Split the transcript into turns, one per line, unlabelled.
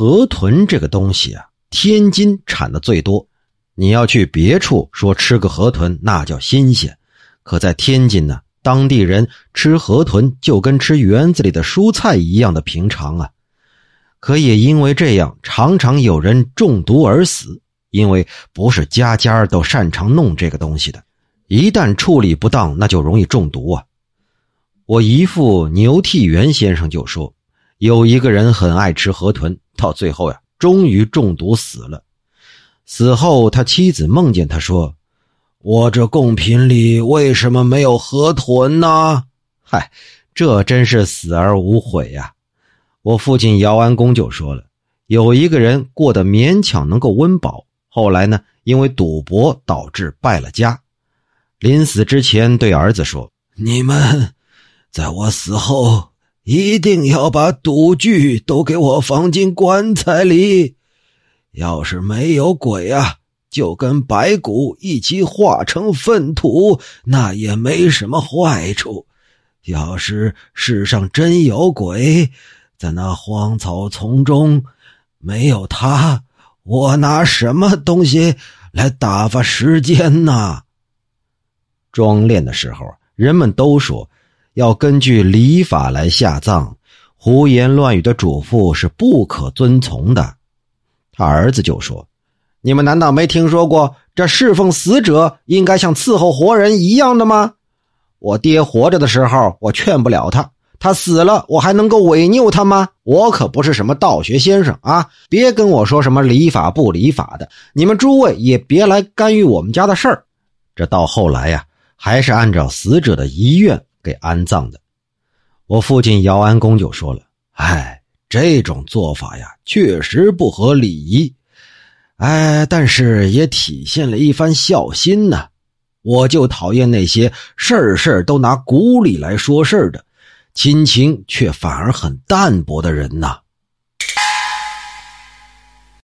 河豚这个东西啊，天津产的最多。你要去别处说吃个河豚，那叫新鲜；可在天津呢，当地人吃河豚就跟吃园子里的蔬菜一样的平常啊。可也因为这样，常常有人中毒而死，因为不是家家都擅长弄这个东西的，一旦处理不当，那就容易中毒啊。我姨父牛替元先生就说，有一个人很爱吃河豚，到最后呀，终于中毒死了。死后，他妻子梦见他说：“我这贡品里为什么没有河豚呢？”嗨，这真是死而无悔呀。我父亲姚安公就说了，有一个人过得勉强能够温饱，后来呢，因为赌博导致败了家，临死之前对儿子说：“你们在我死后一定要把赌具都给我放进棺材里，要是没有鬼啊，就跟白骨一起化成粪土，那也没什么坏处；要是世上真有鬼。”在那荒草丛中，没有他，我拿什么东西来打发时间呢？装殓的时候，人们都说要根据礼法来下葬，胡言乱语的嘱咐是不可遵从的。他儿子就说：“你们难道没听说过，这侍奉死者应该像伺候活人一样的吗？我爹活着的时候，我劝不了他。”他死了，我还能够违拗他吗？我可不是什么道学先生啊！别跟我说什么礼法不礼法的，你们诸位也别来干预我们家的事儿。这到后来呀，还是按照死者的遗愿给安葬的。我父亲姚安公就说了：“哎，这种做法呀，确实不合礼仪。哎，但是也体现了一番孝心呐。我就讨厌那些事事都拿古礼来说事的。”亲情却反而很淡薄的人呐。